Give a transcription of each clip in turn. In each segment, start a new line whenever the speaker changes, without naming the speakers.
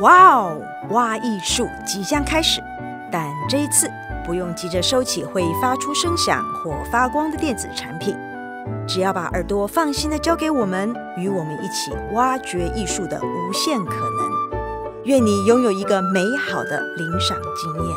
哇哦，挖艺术即将开始，但这一次不用急着收起会发出声响或发光的电子产品，只要把耳朵放心的交给我们，与我们一起挖掘艺术的无限可能。愿你拥有一个美好的领赏经验。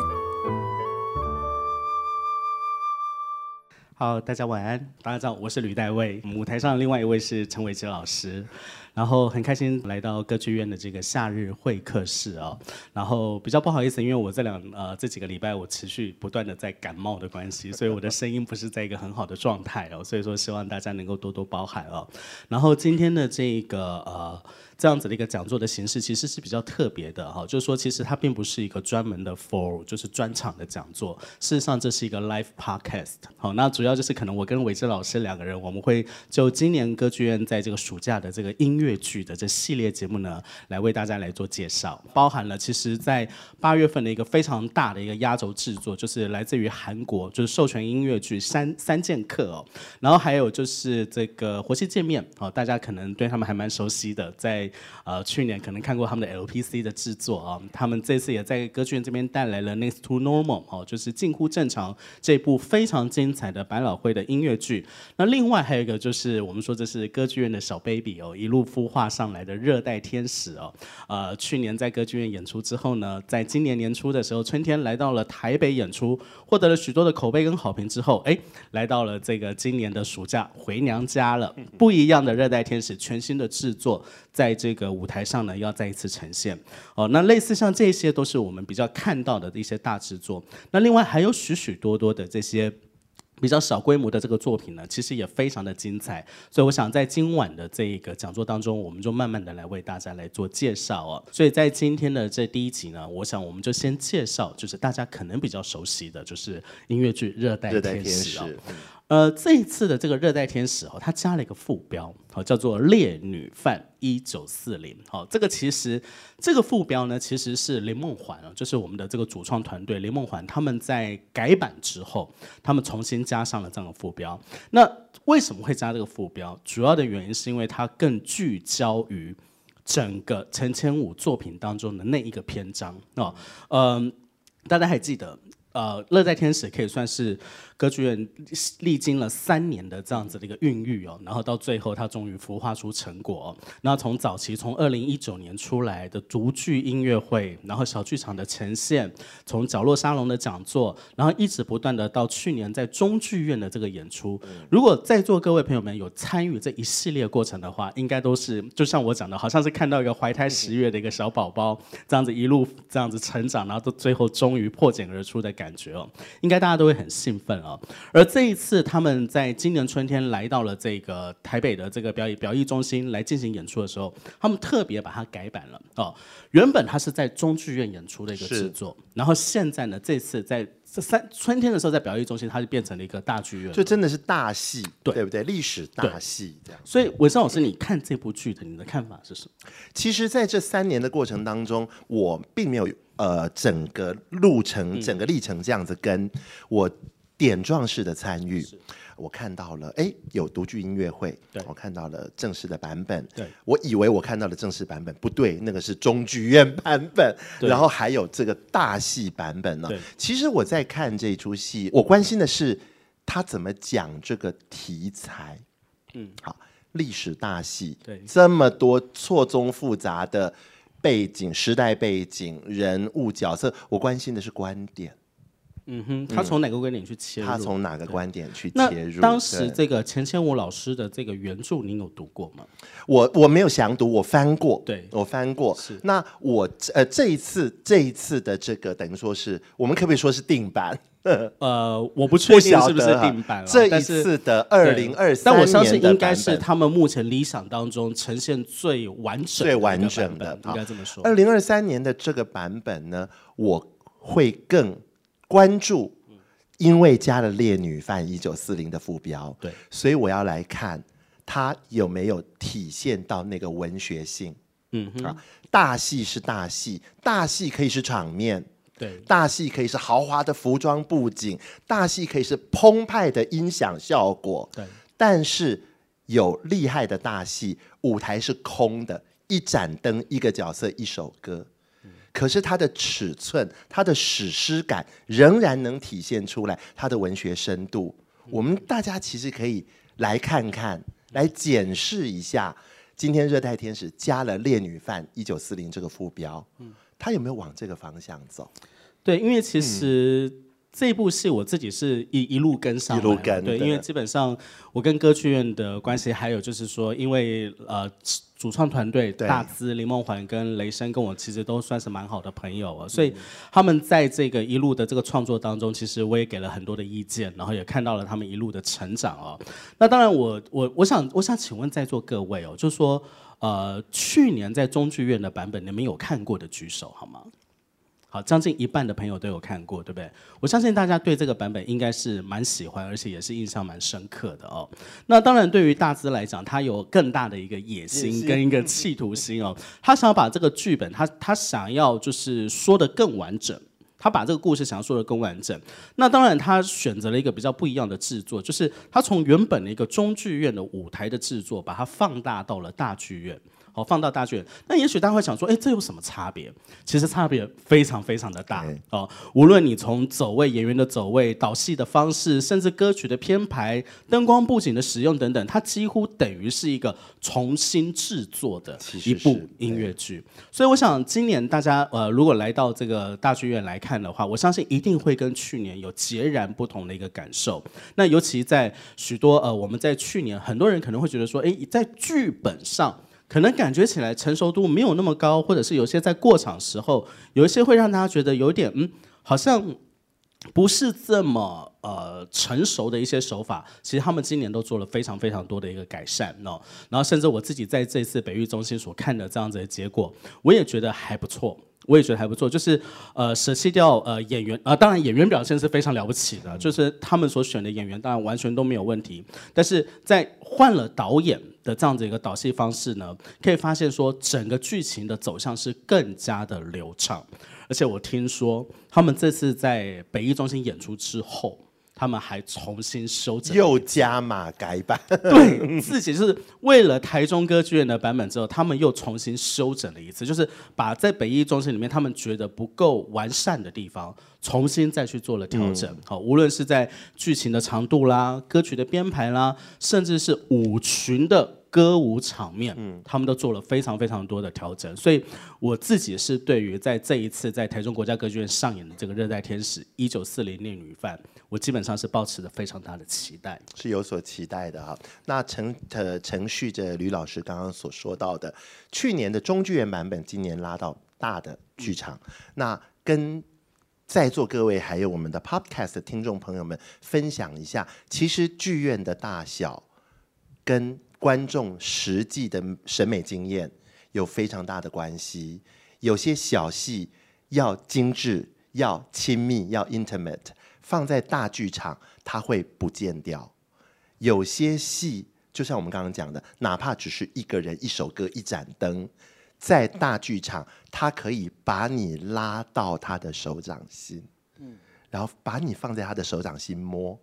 好，大家晚安。大家好，我是吕代蔚。舞台上另外一位是陈伟哲老师。然后很开心来到歌剧院的这个夏日会客室哦。然后比较不好意思，因为我这两呃这几个礼拜我持续不断的在感冒的关系，所以我的声音不是在一个很好的状态哦。所以说希望大家能够多多包涵哦。然后今天的这个呃。这样子的一个讲座的形式其实是比较特别的哈，就是说其实它并不是一个专门的 for 就是专场的讲座，事实上这是一个 live podcast。好，那主要就是可能我跟伟志老师两个人，我们会就今年歌剧院在这个暑假的这个音乐剧的这系列节目呢，来为大家来做介绍，包含了其实在八月份的一个非常大的一个压轴制作，就是来自于韩国就是授权音乐剧三三剑客哦，然后还有就是这个活戏见面哦，大家可能对他们还蛮熟悉的，在呃，去年可能看过他们的 LPC 的制作啊，他们这次也在歌剧院这边带来了《Next to Normal》哦，就是近乎正常这部非常精彩的百老汇的音乐剧。那另外还有一个就是我们说这是歌剧院的小 baby 哦，一路孵化上来的热带天使哦。呃，去年在歌剧院演出之后呢，在今年年初的时候，春天来到了台北演出，获得了许多的口碑跟好评之后，哎，来到了这个今年的暑假回娘家了。不一样的热带天使，全新的制作。在这个舞台上呢，要再一次呈现哦。那类似像这些，都是我们比较看到的一些大制作。那另外还有许许多多的这些比较小规模的这个作品呢，其实也非常的精彩。所以我想在今晚的这一个讲座当中，我们就慢慢的来为大家来做介绍哦。所以在今天的这第一集呢，我想我们就先介绍，就是大家可能比较熟悉的就是音乐剧《热带天使》哦。呃，这一次的这个热带天使哦，它加了一个副标，哦，叫做《烈女犯一九四零》。好，这个其实这个副标呢，其实是林梦环啊，就是我们的这个主创团队林梦环他们在改版之后，他们重新加上了这样的副标。那为什么会加这个副标？主要的原因是因为它更聚焦于整个陈千武作品当中的那一个篇章哦。嗯，大家还记得，呃，《热带天使》可以算是。歌剧院历经了三年的这样子的一个孕育哦，然后到最后它终于孵化出成果哦。那从早期从二零一九年出来的独剧音乐会，然后小剧场的呈现，从角落沙龙的讲座，然后一直不断的到去年在中剧院的这个演出。如果在座各位朋友们有参与这一系列过程的话，应该都是就像我讲的，好像是看到一个怀胎十月的一个小宝宝这样子一路这样子成长，然后到最后终于破茧而出的感觉哦，应该大家都会很兴奋。而这一次，他们在今年春天来到了这个台北的这个表演表艺中心来进行演出的时候，他们特别把它改版了哦。原本它是在中剧院演出的一个制作，然后现在呢，这次在这三春天的时候，在表艺中心，它就变成了一个大剧院，
就真的是大戏，对，对不对？历史大戏这样。
所以，伟哲老师，你看这部剧的，你的看法是什么？
其实，在这三年的过程当中，我并没有呃整个路程、整个历程这样子跟我。点状式的参与，我看到了，哎，有独剧音乐会，我看到了正式的版本，对。我以为我看到了正式版本，不对，那个是中剧院版本，然后还有这个大戏版本呢。其实我在看这出戏，我关心的是他怎么讲这个题材。嗯，好，历史大戏，对，这么多错综复杂的背景、时代背景、人物角色，我关心的是观点。
嗯哼，他从哪个观点去切入？
他从哪个观点去切入？
当时这个钱谦武老师的这个原著，您有读过吗？
我我没有详读，我翻过。
对，
我翻过。是。那我呃这一次这一次的这个等于说是我们可不可以说是定版？
呃，我不确定是不是定版了。
这一次的二零二三，
但我相信应该是他们目前理想当中呈现最完整、
最完整的，
应该这么说。
二零二三年的这个版本呢，我会更。关注，因为加了《烈女犯一九四零》的副标，对，所以我要来看它有没有体现到那个文学性。嗯哼，啊，大戏是大戏，大戏可以是场面，对，大戏可以是豪华的服装布景，大戏可以是澎湃的音响效果，对。但是有厉害的大戏，舞台是空的，一盏灯，一个角色，一首歌。可是它的尺寸、它的史诗感仍然能体现出来它的文学深度。我们大家其实可以来看看，来检视一下，今天《热带天使》加了《烈女犯一九四零》这个副标，它有没有往这个方向走？
对，因为其实。嗯这部戏我自己是一一路跟上来，一路跟对，因为基本上我跟歌剧院的关系，还有就是说，因为呃主创团队大资林梦环跟雷声跟我其实都算是蛮好的朋友啊，所以他们在这个一路的这个创作当中，其实我也给了很多的意见，然后也看到了他们一路的成长哦。那当然我，我我我想我想请问在座各位哦，就是说呃去年在中剧院的版本，你们有看过的举手好吗？好，将近一半的朋友都有看过，对不对？我相信大家对这个版本应该是蛮喜欢，而且也是印象蛮深刻的哦。那当然，对于大资来讲，他有更大的一个野心跟一个企图心哦。他想要把这个剧本，他他想要就是说的更完整，他把这个故事想要说的更完整。那当然，他选择了一个比较不一样的制作，就是他从原本的一个中剧院的舞台的制作，把它放大到了大剧院。好，放到大剧院，那也许大家会想说，哎，这有什么差别？其实差别非常非常的大哦。无论你从走位、演员的走位、导戏的方式，甚至歌曲的编排、灯光布景的使用等等，它几乎等于是一个重新制作的一部音乐剧。所以，我想今年大家呃，如果来到这个大剧院来看的话，我相信一定会跟去年有截然不同的一个感受。那尤其在许多呃，我们在去年很多人可能会觉得说，哎，在剧本上。可能感觉起来成熟度没有那么高，或者是有些在过场时候，有一些会让大家觉得有点嗯，好像不是这么呃成熟的一些手法。其实他们今年都做了非常非常多的一个改善哦。然后甚至我自己在这次北域中心所看的这样子的结果，我也觉得还不错。我也觉得还不错，就是呃舍弃掉呃演员啊、呃，当然演员表现是非常了不起的，就是他们所选的演员当然完全都没有问题，但是在换了导演的这样子一个导戏方式呢，可以发现说整个剧情的走向是更加的流畅，而且我听说他们这次在北艺中心演出之后。他们还重新修整，
又加码改版，
对自己就是为了台中歌剧院的版本之后，他们又重新修整了一次，就是把在北艺中心里面他们觉得不够完善的地方，重新再去做了调整。好，无论是在剧情的长度啦、歌曲的编排啦，甚至是舞群的。歌舞场面，嗯，他们都做了非常非常多的调整，所以我自己是对于在这一次在台中国家歌剧院上演的这个《热带天使》一九四零年女犯，我基本上是抱持着非常大的期待，
是有所期待的哈。那承呃承续着吕老师刚刚所说到的，去年的中剧院版本，今年拉到大的剧场，嗯，那跟在座各位还有我们的 Podcast 的听众朋友们分享一下，其实剧院的大小跟观众实际的审美经验有非常大的关系，有些小戏要精致、要亲密、要 intimate，放在大剧场它会不见掉；有些戏就像我们刚刚讲的，哪怕只是一个人、一首歌、一盏灯，在大剧场它可以把你拉到他的手掌心，然后把你放在他的手掌心摸。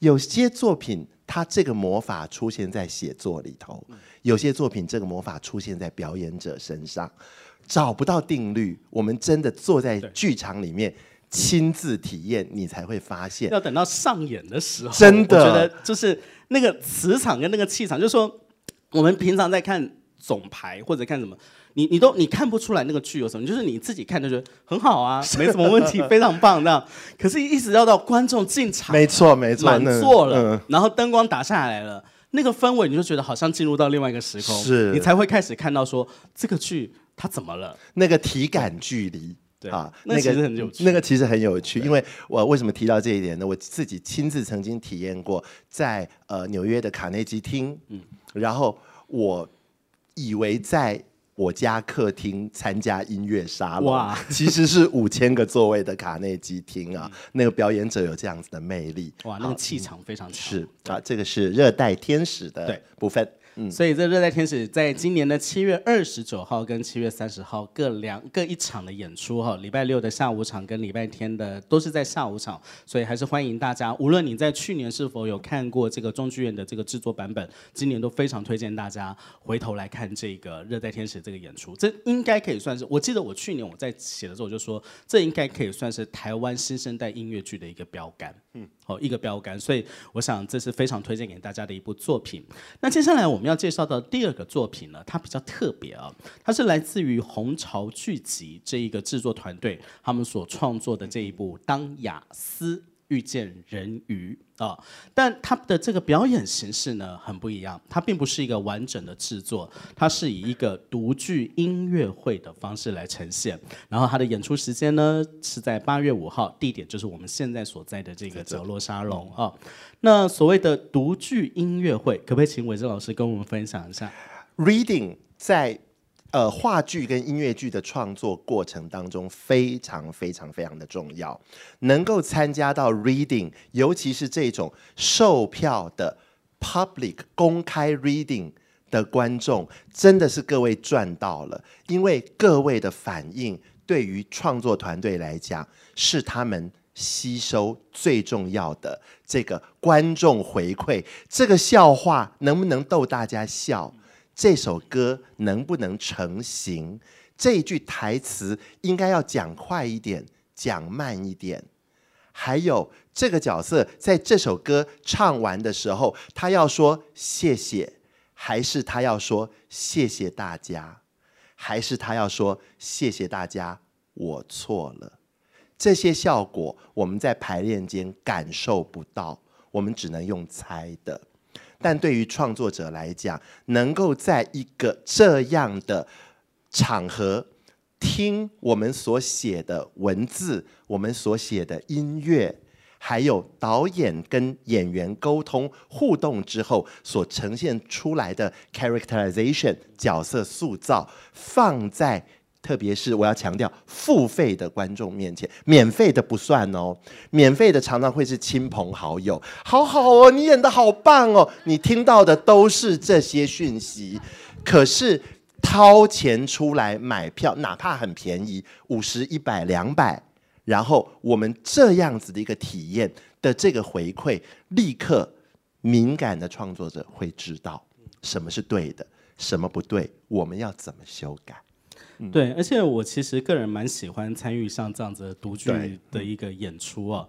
有些作品。他这个魔法出现在写作里头，有些作品这个魔法出现在表演者身上，找不到定律。我们真的坐在剧场里面亲自体验，你才会发现。
要等到上演的时候，
真的，
我觉得就是那个磁场跟那个气场，就是说我们平常在看总排或者看什么。你你都你看不出来那个剧有什么，就是你自己看就觉得很好啊，没什么问题，非常棒这样。可是，一直要到观众进场，
没错没错，
满座了，嗯，然后灯光打下来了，那个氛围你就觉得好像进入到另外一个时空，
是，
你才会开始看到说这个剧它怎么了，
那个体感距离，
对啊，那个其实很有趣，
那个其实很有趣，因为我为什么提到这一点呢？我自己亲自曾经体验过在，在呃纽约的卡内基厅，嗯，然后我以为在。我家客厅参加音乐沙龙，哇，其实是五千个座位的卡内基厅啊，那个表演者有这样子的魅力，
哇，那个气场非常强。
是啊，这个是热带天使的部分。
所以这热带天使在今年的七月二十九号跟七月三十号各两各一场的演出哈，礼拜六的下午场跟礼拜天的都是在下午场，所以还是欢迎大家，无论你在去年是否有看过这个中剧院的这个制作版本，今年都非常推荐大家回头来看这个热带天使这个演出，这应该可以算是，我记得我去年我在写的时候我就说，这应该可以算是台湾新生代音乐剧的一个标杆，嗯，哦一个标杆，所以我想这是非常推荐给大家的一部作品。那接下来我们要介绍的第二个作品呢，它比较特别啊，它是来自于红潮剧集这一个制作团队他们所创作的这一部《当雅思遇见人鱼》啊，但它的这个表演形式呢很不一样，它并不是一个完整的制作，它是以一个独具音乐会的方式来呈现。然后它的演出时间呢是在八月五号，地点就是我们现在所在的这个角落沙龙啊。那所谓的独具音乐会，可不可以请伟正老师跟我们分享一下
？Reading 在呃话剧跟音乐剧的创作过程当中非常非常非常的重要，能够参加到 Reading，尤其是这种售票的 Public 公开 Reading 的观众，真的是各位赚到了，因为各位的反应对于创作团队来讲是他们。吸收最重要的这个观众回馈，这个笑话能不能逗大家笑？这首歌能不能成型？这一句台词应该要讲快一点，讲慢一点。还有这个角色在这首歌唱完的时候，他要说谢谢，还是他要说谢谢大家，还是他要说谢谢大家，我错了。这些效果我们在排练间感受不到，我们只能用猜的。但对于创作者来讲，能够在一个这样的场合听我们所写的文字、我们所写的音乐，还有导演跟演员沟通互动之后所呈现出来的 characterization 角色塑造，放在。特别是我要强调，付费的观众面前，免费的不算哦。免费的常常会是亲朋好友，好好哦，你演的好棒哦，你听到的都是这些讯息。可是掏钱出来买票，哪怕很便宜，五十、一百、两百，然后我们这样子的一个体验的这个回馈，立刻敏感的创作者会知道什么是对的，什么不对，我们要怎么修改。
对，而且我其实个人蛮喜欢参与像这样子的独剧的一个演出啊。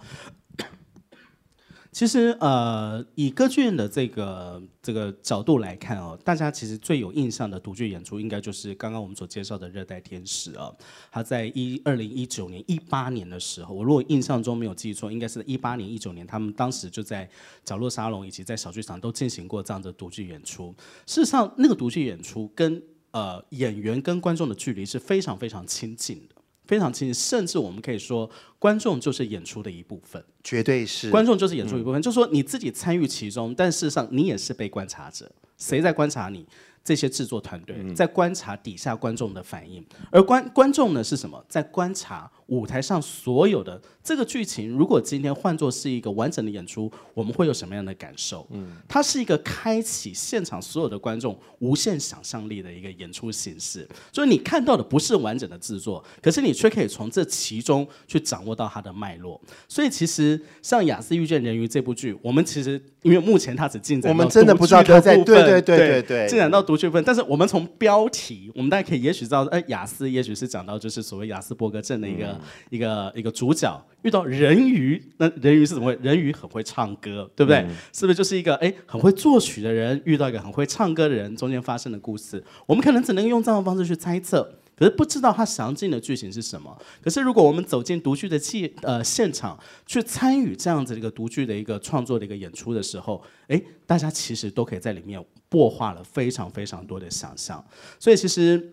其实呃，以歌剧院的这个这个角度来看哦，大家其实最有印象的独剧演出，应该就是刚刚我们所介绍的《热带天使》啊。他在一二零一九年、一八年的时候，我如果印象中没有记错，应该是一八年、一九年，他们当时就在角落沙龙以及在小剧场都进行过这样的独剧演出。事实上，那个独剧演出跟呃，演员跟观众的距离是非常非常亲近的，非常亲近，甚至我们可以说，观众就是演出的一部分，
绝对是。
观众就是演出一部分，嗯、就是说你自己参与其中，但事实上你也是被观察者，谁在观察你？这些制作团队在观察底下观众的反应，而观观众呢是什么？在观察舞台上所有的这个剧情。如果今天换作是一个完整的演出，我们会有什么样的感受？嗯，它是一个开启现场所有的观众无限想象力的一个演出形式。所以你看到的不是完整的制作，可是你却可以从这其中去掌握到它的脉络。所以其实像《雅思遇见人鱼》这部剧，我们其实因为目前它只进展到，我们真的不知道它在对对对对对进展到读剧分，但是我们从标题，我们大家可以也许知道，哎，雅思也许是讲到就是所谓雅斯伯格症的一个、嗯、一个一个主角遇到人鱼，那人鱼是怎么会？人鱼很会唱歌，对不对？嗯、是不是就是一个哎很会作曲的人遇到一个很会唱歌的人中间发生的故事？我们可能只能用这样的方式去猜测。可是不知道它详尽的剧情是什么。可是如果我们走进独剧的现呃现场，去参与这样子的一个独剧的一个创作的一个演出的时候，诶，大家其实都可以在里面擘画了非常非常多的想象。所以其实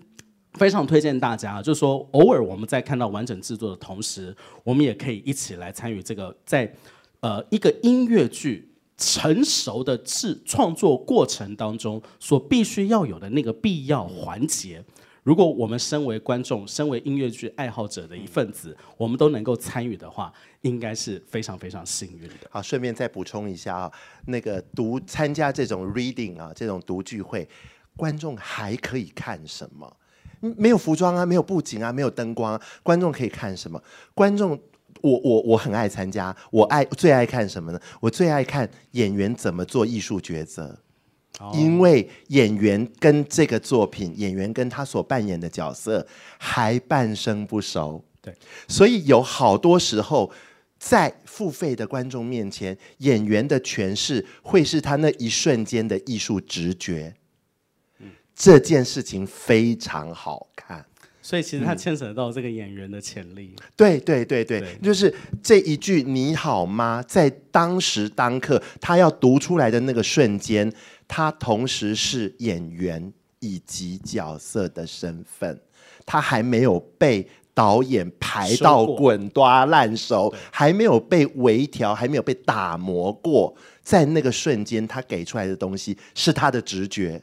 非常推荐大家，就是说偶尔我们在看到完整制作的同时，我们也可以一起来参与这个在呃一个音乐剧成熟的制创作过程当中所必须要有的那个必要环节。如果我们身为观众，身为音乐剧爱好者的一份子，我们都能够参与的话，应该是非常非常幸运的。
好，顺便再补充一下啊，那个读参加这种 reading 啊，这种读剧会，观众还可以看什么？没有服装啊，没有布景啊，没有灯光啊，观众可以看什么？观众，我我我很爱参加，我爱最爱看什么呢？我最爱看演员怎么做艺术抉择。因为演员跟这个作品，演员跟他所扮演的角色还半生不熟，
对，
所以有好多时候在付费的观众面前，演员的诠释会是他那一瞬间的艺术直觉，嗯。这件事情非常好看。
所以其实他牵扯到这个演员的潜力。
嗯、对对对对，对。就是这一句“你好吗”在当时当刻他要读出来的那个瞬间，他同时是演员以及角色的身份，他还没有被导演排到滚瓜烂熟，还没有被微调，还没有被打磨过，在那个瞬间他给出来的东西是他的直觉，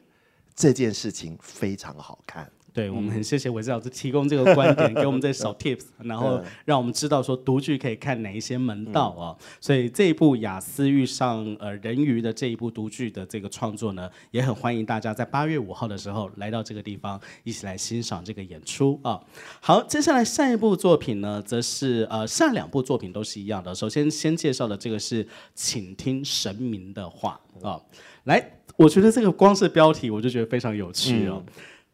这件事情非常好看。
对，我们很谢谢韦志老师提供这个观点，给我们这小 tips，然后让我们知道说独剧可以看哪一些门道啊。所以这一部雅思遇上呃人鱼的这一部独剧的这个创作呢，也很欢迎大家在八月五号的时候来到这个地方，一起来欣赏这个演出啊。好，接下来下一部作品呢，则是呃下两部作品都是一样的。首先先介绍的这个是，请听神明的话啊。来，我觉得这个光是标题我就觉得非常有趣哦。嗯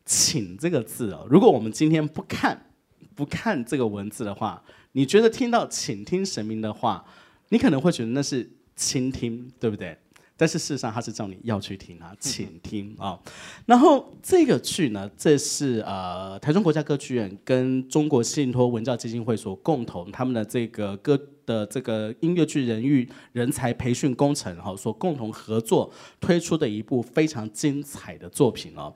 请这个字哦，如果我们今天不看不看这个文字的话，你觉得听到请听神明的话，你可能会觉得那是倾听，对不对？但是事实上，他是叫你要去听啊，请听啊、然后这个剧呢，这是呃台中国家歌剧院跟中国信托文教基金会所共同他们的这个歌的这个音乐剧人育人才培训工程哈、哦，所共同合作推出的一部非常精彩的作品哦。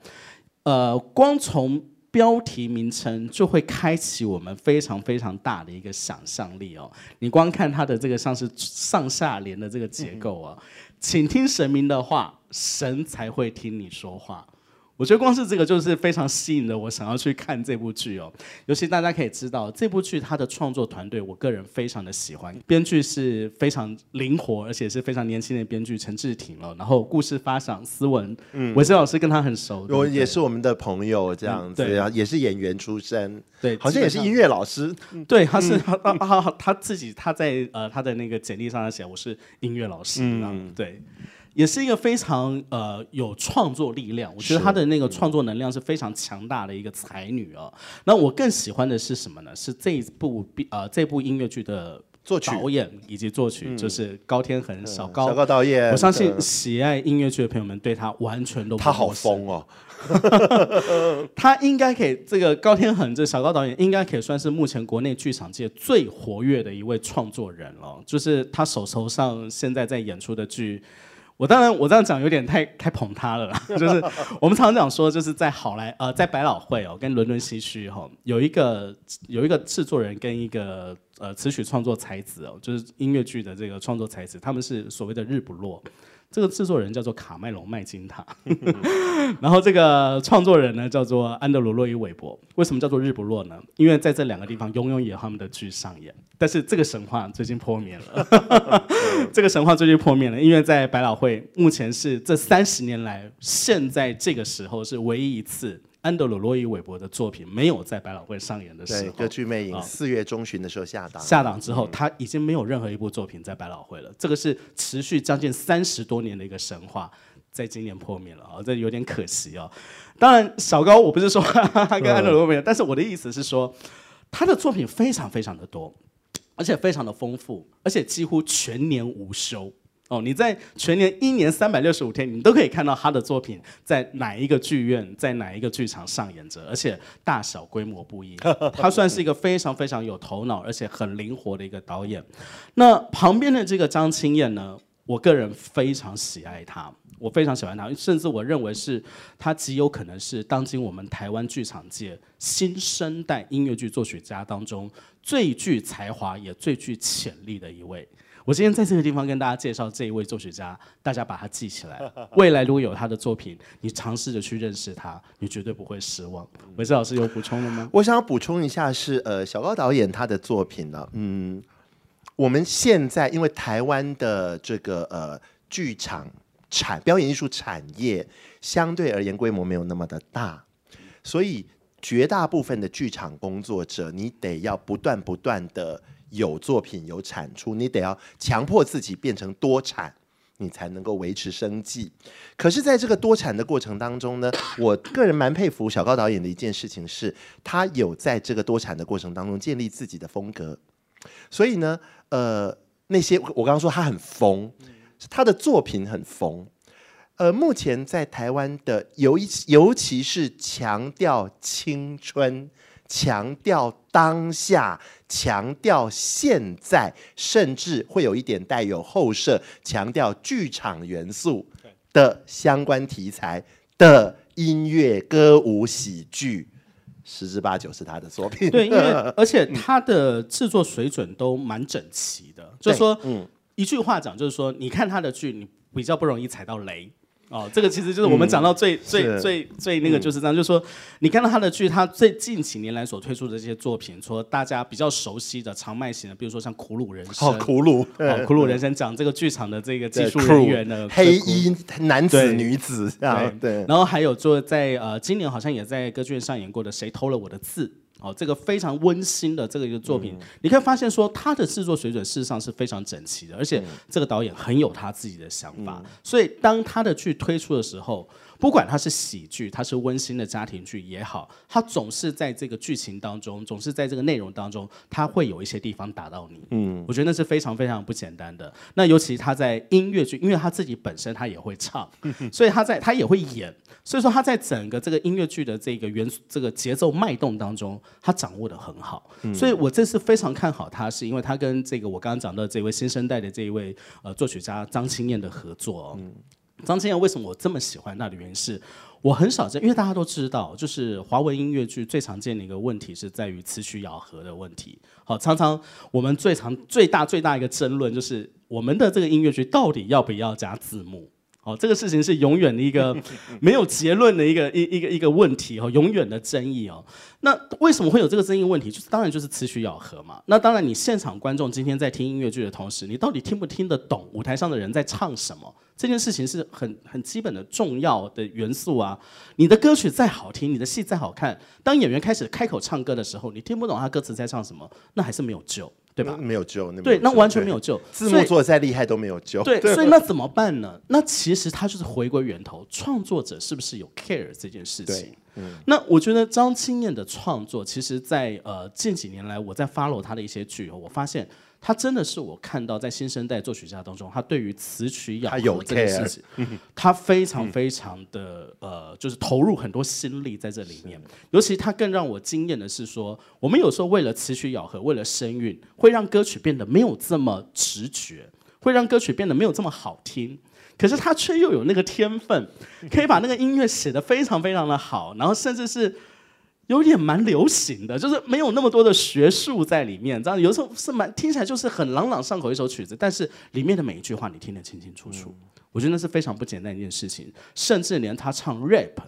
呃，光从标题名称就会开启我们非常非常大的一个想象力哦。你光看它的这个像是上下联的这个结构啊，请听神明的话，神才会听你说话。我觉得光是这个就是非常吸引的，我想要去看这部剧哦。尤其大家可以知道，这部剧它的创作团队，我个人非常的喜欢。编剧是非常灵活，而且是非常年轻的编剧陈志廷了。然后故事发想斯文，嗯，韦森老师跟他很熟，
我也是我们的朋友，这样子，也是演员出身，
对，
好像也是音乐老师，
对，他是、嗯、他他他自己他在呃他的那个简历上写我是音乐老师，嗯，对。也是一个非常呃有创作力量，我觉得她的那个创作能量是非常强大的一个才女哦。那我更喜欢的是什么呢？是这一部呃这部音乐剧的作曲导演以及作曲就是高天恒小高
小高导演。
我相信喜爱音乐剧的朋友们对他完全都不。
他好疯哦，
他应该可以这个高天恒这小高导演应该可以算是目前国内剧场界最活跃的一位创作人了。就是他手头上现在在演出的剧。我当然，我这样讲有点太太捧他了啦。就是我们常常讲说，就是在好莱呃，在百老汇哦，跟伦敦西区哈，有一个有一个制作人跟一个呃词曲创作才子哦，就是音乐剧的这个创作才子，他们是所谓的日不落。这个制作人叫做卡麦隆麦金塔，然后这个创作人呢叫做安德鲁洛伊韦伯。为什么叫做日不落呢？因为在这两个地方永远有他们的剧上演。但是这个神话最近破灭了，这个神话最近破灭了，因为在百老汇目前是这三十年来，现在这个时候是唯一一次。安德鲁·洛伊·韦伯的作品没有在百老汇上演的时候，对，
歌剧魅影四月中旬的时候下档，
下档之后，他已经没有任何一部作品在百老汇了。这个是持续将近三十多年的一个神话，在今年破灭了啊，这有点可惜哦。当然，小高，我不是说他 跟安德鲁·洛伊，但是我的意思是说，他的作品非常非常的多，而且非常的丰富，而且几乎全年无休。哦，你在全年一年三百六十五天，你都可以看到他的作品在哪一个剧院，在哪一个剧场上演着，而且大小规模不一。他算是一个非常非常有头脑，而且很灵活的一个导演。那旁边的这个张清燕呢，我个人非常喜爱他，我非常喜欢他，甚至我认为是他极有可能是当今我们台湾剧场界新生代音乐剧作曲家当中最具才华也最具潜力的一位。我今天在这个地方跟大家介绍这一位作曲家，大家把他记起来。未来如果有他的作品，你尝试着去认识他，你绝对不会失望。韦志老师有补充的吗？
我想要补充一下是呃，小高导演他的作品呢，嗯，我们现在因为台湾的这个呃剧场产表演艺术产业相对而言规模没有那么的大，所以绝大部分的剧场工作者，你得要不断不断的。有作品有产出，你得要强迫自己变成多产，你才能够维持生计。可是，在这个多产的过程当中呢，我个人蛮佩服小高导演的一件事情是，他有在这个多产的过程当中建立自己的风格。所以呢，呃，那些我刚刚说他很疯，他的作品很疯。呃，目前在台湾的尤尤其是强调青春。强调当下，强调现在，甚至会有一点带有后设，强调剧场元素的相关题材的音乐、歌舞、喜剧，十之八九是他的作品。
对，因为 而且他的制作水准都蛮整齐的，就是说，嗯，一句话讲，就是说，你看他的剧，你比较不容易踩到雷。哦，这个其实就是我们讲到最、嗯、最最最那个就是这样，嗯、就是说你看到他的剧，他最近几年来所推出的这些作品，说大家比较熟悉的长麦型的，比如说像《苦鲁人生》，
哦，苦鲁，
哦，苦鲁人生讲这个剧场的这个技术人员的
黑衣男子女子啊，对，
对，然后还有做在呃今年好像也在歌剧院上演过的《谁偷了我的字》。哦，这个非常温馨的这个一个作品，嗯、你可以发现说他的制作水准事实上是非常整齐的，而且这个导演很有他自己的想法，嗯、所以当他的剧推出的时候，不管他是喜剧，他是温馨的家庭剧也好，他总是在这个剧情当中，总是在这个内容当中，他会有一些地方打到你。嗯，我觉得那是非常非常不简单的。那尤其他在音乐剧，因为他自己本身他也会唱，所以他在他也会演。所以说他在整个这个音乐剧的这个元素、这个节奏脉动当中，他掌握的很好。嗯、所以我这次非常看好他，是因为他跟这个我刚刚讲到这位新生代的这一位呃作曲家张清燕的合作、哦。嗯、张清彦为什么我这么喜欢他的原因是，我很少见，因为大家都知道，就是华文音乐剧最常见的一个问题是在于词曲咬合的问题。好，常常我们最常最大最大一个争论就是我们的这个音乐剧到底要不要加字幕？哦，这个事情是永远的一个 没有结论的一个一一个一个问题哦，永远的争议哦。那为什么会有这个争议问题？就是当然就是词曲咬合嘛。那当然，你现场观众今天在听音乐剧的同时，你到底听不听得懂舞台上的人在唱什么？这件事情是很很基本的重要的元素啊。你的歌曲再好听，你的戏再好看，当演员开始开口唱歌的时候，你听不懂他歌词在唱什么，那还是没有救。对吧？
没有救，那
对，那完全没有救。
字幕做的再厉害都没有救。
对，所以那怎么办呢？那其实他就是回归源头，创作者是不是有 care 这件事情？嗯，那我觉得张青燕的创作，其实在呃近几年来，我在 follow 他的一些剧，我发现。他真的是我看到在新生代作曲家当中，他对于词曲咬合这件事情，他非常非常的呃，就是投入很多心力在这里面。尤其他更让我惊艳的是说，我们有时候为了词曲咬合，为了声韵，会让歌曲变得没有这么直觉，会让歌曲变得没有这么好听。可是他却又有那个天分，可以把那个音乐写得非常非常的好，然后甚至是。有点蛮流行的，就是没有那么多的学术在里面，这样有时候是蛮听起来就是很朗朗上口一首曲子，但是里面的每一句话你听得清清楚楚，嗯、我觉得那是非常不简单一件事情，甚至连他唱 rap。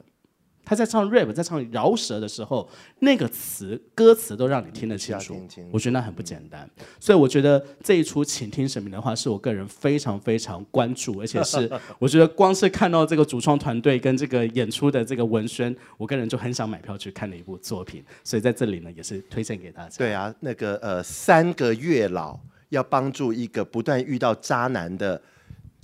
他在唱 rap，在唱饶舌的时候，那个词歌词都让你听得清楚，我觉得那很不简单。嗯、所以我觉得这一出《请听神明的话》是我个人非常非常关注，而且是 我觉得光是看到这个主创团队跟这个演出的这个文宣，我个人就很想买票去看的一部作品。所以在这里呢，也是推荐给大家。
对啊，那个呃，三个月老要帮助一个不断遇到渣男的。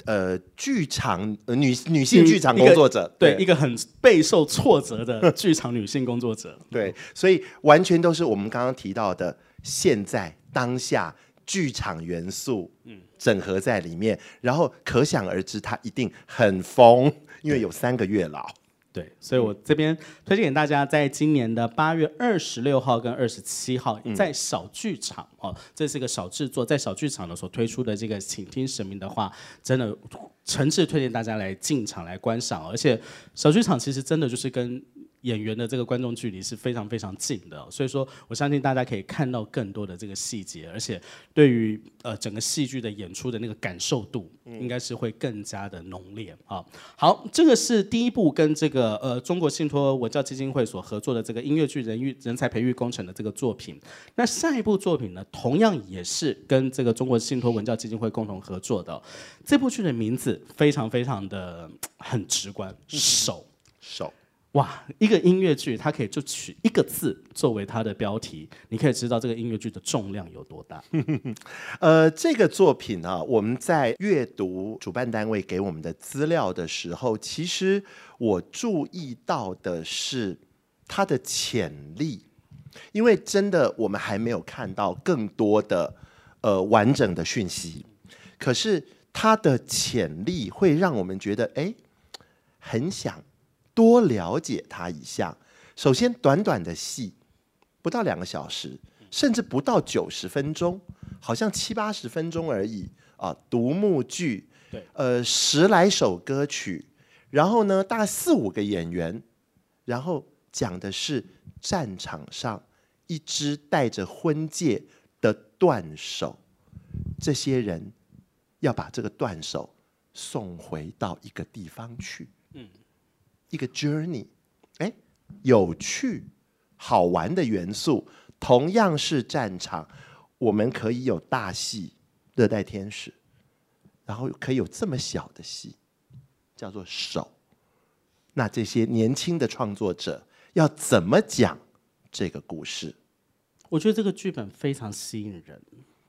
呃，剧场、呃、女女性剧场工作者，
对，对。一个很备受挫折的剧场女性工作者，
对，所以完全都是我们刚刚提到的现在当下剧场元素，嗯，整合在里面，然后可想而知，他一定很疯，因为有三个月老。
对，所以我这边推荐给大家，在今年的八月二十六号跟二十七号，在小剧场哦，这是一个小制作，在小剧场的所推出的这个，请听神明的话，真的诚挚推荐大家来进场来观赏，而且小剧场其实真的就是跟。演员的这个观众距离是非常非常近的，所以说我相信大家可以看到更多的这个细节，而且对于呃整个戏剧的演出的那个感受度，应该是会更加的浓烈啊。好，这个是第一部跟这个呃中国信托文教基金会所合作的这个音乐剧人育人才培育工程的这个作品。那下一部作品呢，同样也是跟这个中国信托文教基金会共同合作的。这部剧的名字非常非常的很直观，手
手。
哇，一个音乐剧，它可以就取一个字作为它的标题，你可以知道这个音乐剧的重量有多大。
呃，这个作品啊，我们在阅读主办单位给我们的资料的时候，其实我注意到的是它的潜力，因为真的我们还没有看到更多的呃完整的讯息，可是它的潜力会让我们觉得，哎，很想。多了解他一下。首先，短短的戏不到两个小时，甚至不到九十分钟，好像七八十分钟而已啊。独幕剧，对，呃，十来首歌曲，然后呢，大概四五个演员，然后讲的是战场上一只带着婚戒的断手，这些人要把这个断手送回到一个地方去。嗯。一个 journey，哎，有趣、好玩的元素，同样是战场，我们可以有大戏《热带天使》，然后可以有这么小的戏，叫做手。那这些年轻的创作者要怎么讲这个故事？
我觉得这个剧本非常吸引人，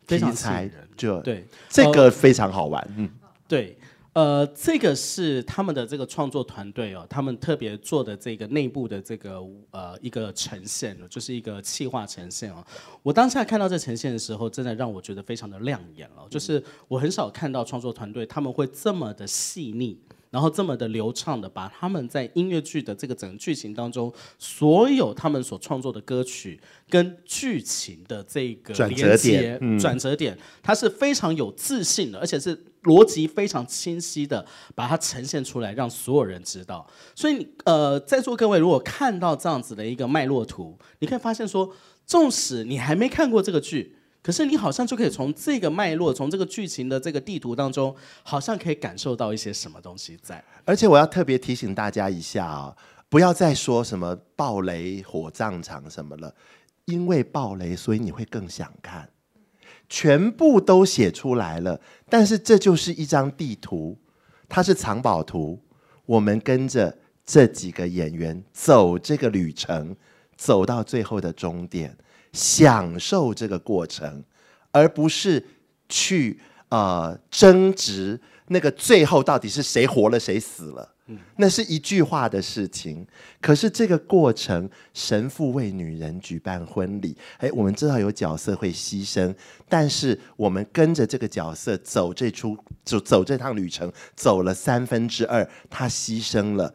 非常吸引人，
就
对
这个非常好玩，呃、嗯，
对。呃，这个是他们的这个创作团队哦，他们特别做的这个内部的这个呃一个呈现，就是一个气化呈现哦。我当下看到这呈现的时候，真的让我觉得非常的亮眼了。就是我很少看到创作团队他们会这么的细腻。然后这么的流畅的把他们在音乐剧的这个整个剧情当中，所有他们所创作的歌曲跟剧情的这个连接转折点，它是非常有自信的，而且是逻辑非常清晰的把它呈现出来，让所有人知道。所以你呃，在座各位如果看到这样子的一个脉络图，你可以发现说，纵使你还没看过这个剧。可是你好像就可以从这个脉络，从这个剧情的这个地图当中，好像可以感受到一些什么东西在。
而且我要特别提醒大家一下啊，不要再说什么爆雷、火葬场什么了，因为爆雷，所以你会更想看。全部都写出来了，但是这就是一张地图，它是藏宝图。我们跟着这几个演员走这个旅程，走到最后的终点。享受这个过程，而不是去呃争执那个最后到底是谁活了谁死了。嗯，那是一句话的事情。可是这个过程，神父为女人举办婚礼，哎，我们知道有角色会牺牲，但是我们跟着这个角色走这出走走这趟旅程，走了三分之二，他牺牲了。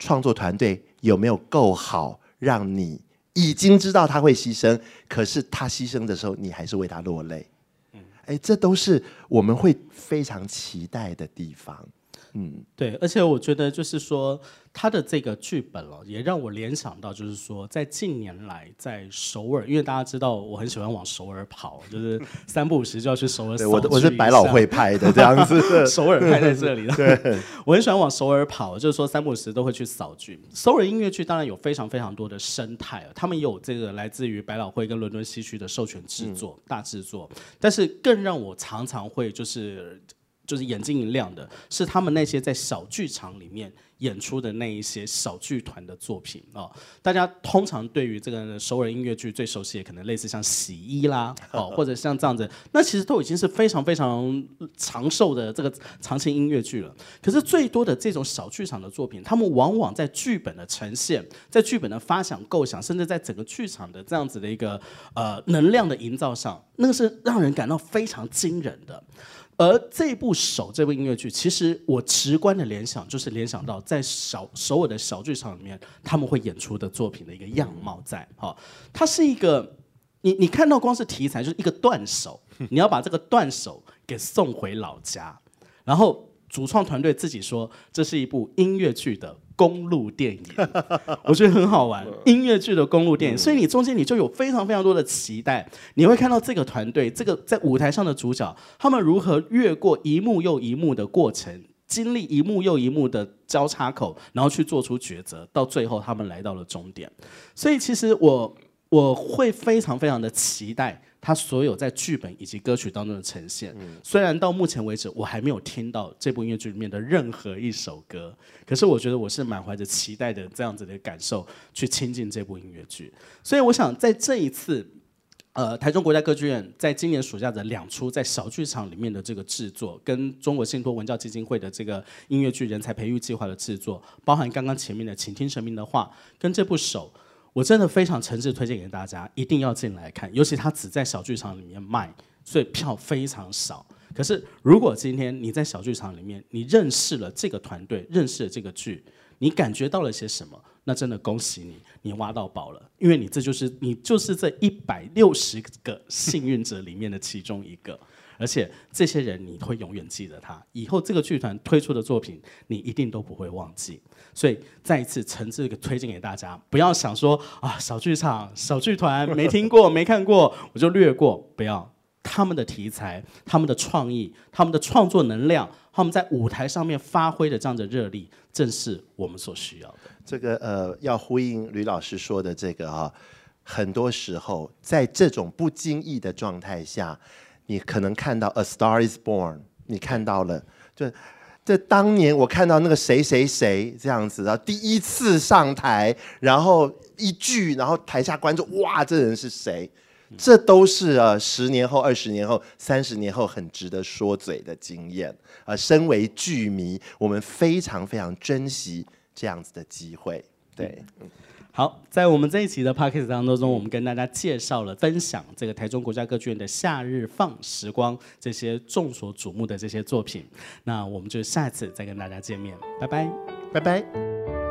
创作团队有没有够好让你？已经知道他会牺牲，可是他牺牲的时候，你还是为他落泪。嗯，哎，这都是我们会非常期待的地方。嗯，
对，而且我觉得就是说。他的这个剧本哦，也让我联想到，就是说，在近年来，在首尔，因为大家知道我很喜欢往首尔跑，就是 三不五时就要去首尔。
我我是百老汇派的这样子，
首尔派在这里了。
对，
我很喜欢往首尔跑，就是说三不五时都会去扫剧。首尔音乐剧当然有非常非常多的生态，他们有这个来自于百老汇跟伦敦西区的授权制作、嗯、大制作，但是更让我常常会就是。就是眼睛一亮的，是他们那些在小剧场里面演出的那一些小剧团的作品哦。大家通常对于这个首尔音乐剧最熟悉的，可能类似像洗衣啦，哦，或者像这样子，那其实都已经是非常非常长寿的这个长青音乐剧了。可是最多的这种小剧场的作品，他们往往在剧本的呈现，在剧本的发想构想，甚至在整个剧场的这样子的一个呃能量的营造上，那个是让人感到非常惊人的。而这部手这部音乐剧，其实我直观的联想就是联想到在小首尔的小剧场里面，他们会演出的作品的一个样貌在。哈，它是一个，你你看到光是题材就是一个断手，你要把这个断手给送回老家，然后主创团队自己说，这是一部音乐剧的公路电影，我觉得很好玩。音乐剧的公路电影，所以你中间你就有非常非常多的期待，你会看到这个团队，这个在舞台上的主角，他们如何越过一幕又一幕的过程，经历一幕又一幕的交叉口，然后去做出抉择，到最后他们来到了终点。所以其实我我会非常非常的期待。他所有在剧本以及歌曲当中的呈现，虽然到目前为止我还没有听到这部音乐剧里面的任何一首歌，可是我觉得我是满怀着期待的这样子的感受去亲近这部音乐剧。所以我想在这一次，呃，台中国家歌剧院在今年暑假的两出在小剧场里面的这个制作，跟中国信托文教基金会的这个音乐剧人才培育计划的制作，包含刚刚前面的《请听神明的话》跟这部手。我真的非常诚挚推荐给大家，一定要进来看。尤其它只在小剧场里面卖，所以票非常少。可是如果今天你在小剧场里面，你认识了这个团队，认识了这个剧，你感觉到了些什么？那真的恭喜你，你挖到宝了，因为你这就是你就是这一百六十个幸运者里面的其中一个。而且这些人你会永远记得他，以后这个剧团推出的作品你一定都不会忘记。所以再一次诚挚的推荐给大家，不要想说啊小剧场、小剧团 没听过、没看过，我就略过。不要，他们的题材、他们的创意、他们的创作能量、他们在舞台上面发挥的这样的热力，正是我们所需要的。
这个呃，要呼应吕老师说的这个啊，很多时候在这种不经意的状态下。你可能看到《A Star Is Born》，你看到了，就这当年我看到那个谁谁谁这样子，然后第一次上台，然后一句，然后台下观众哇，这人是谁？这都是呃十年后、二十年后、三十年后很值得说嘴的经验。呃，身为剧迷，我们非常非常珍惜这样子的机会。对。
好，在我们这一期的 podcast 当中，我们跟大家介绍了、分享这个台中国家歌剧院的《夏日放时光》这些众所瞩目的这些作品。那我们就下次再跟大家见面，拜拜，
拜拜。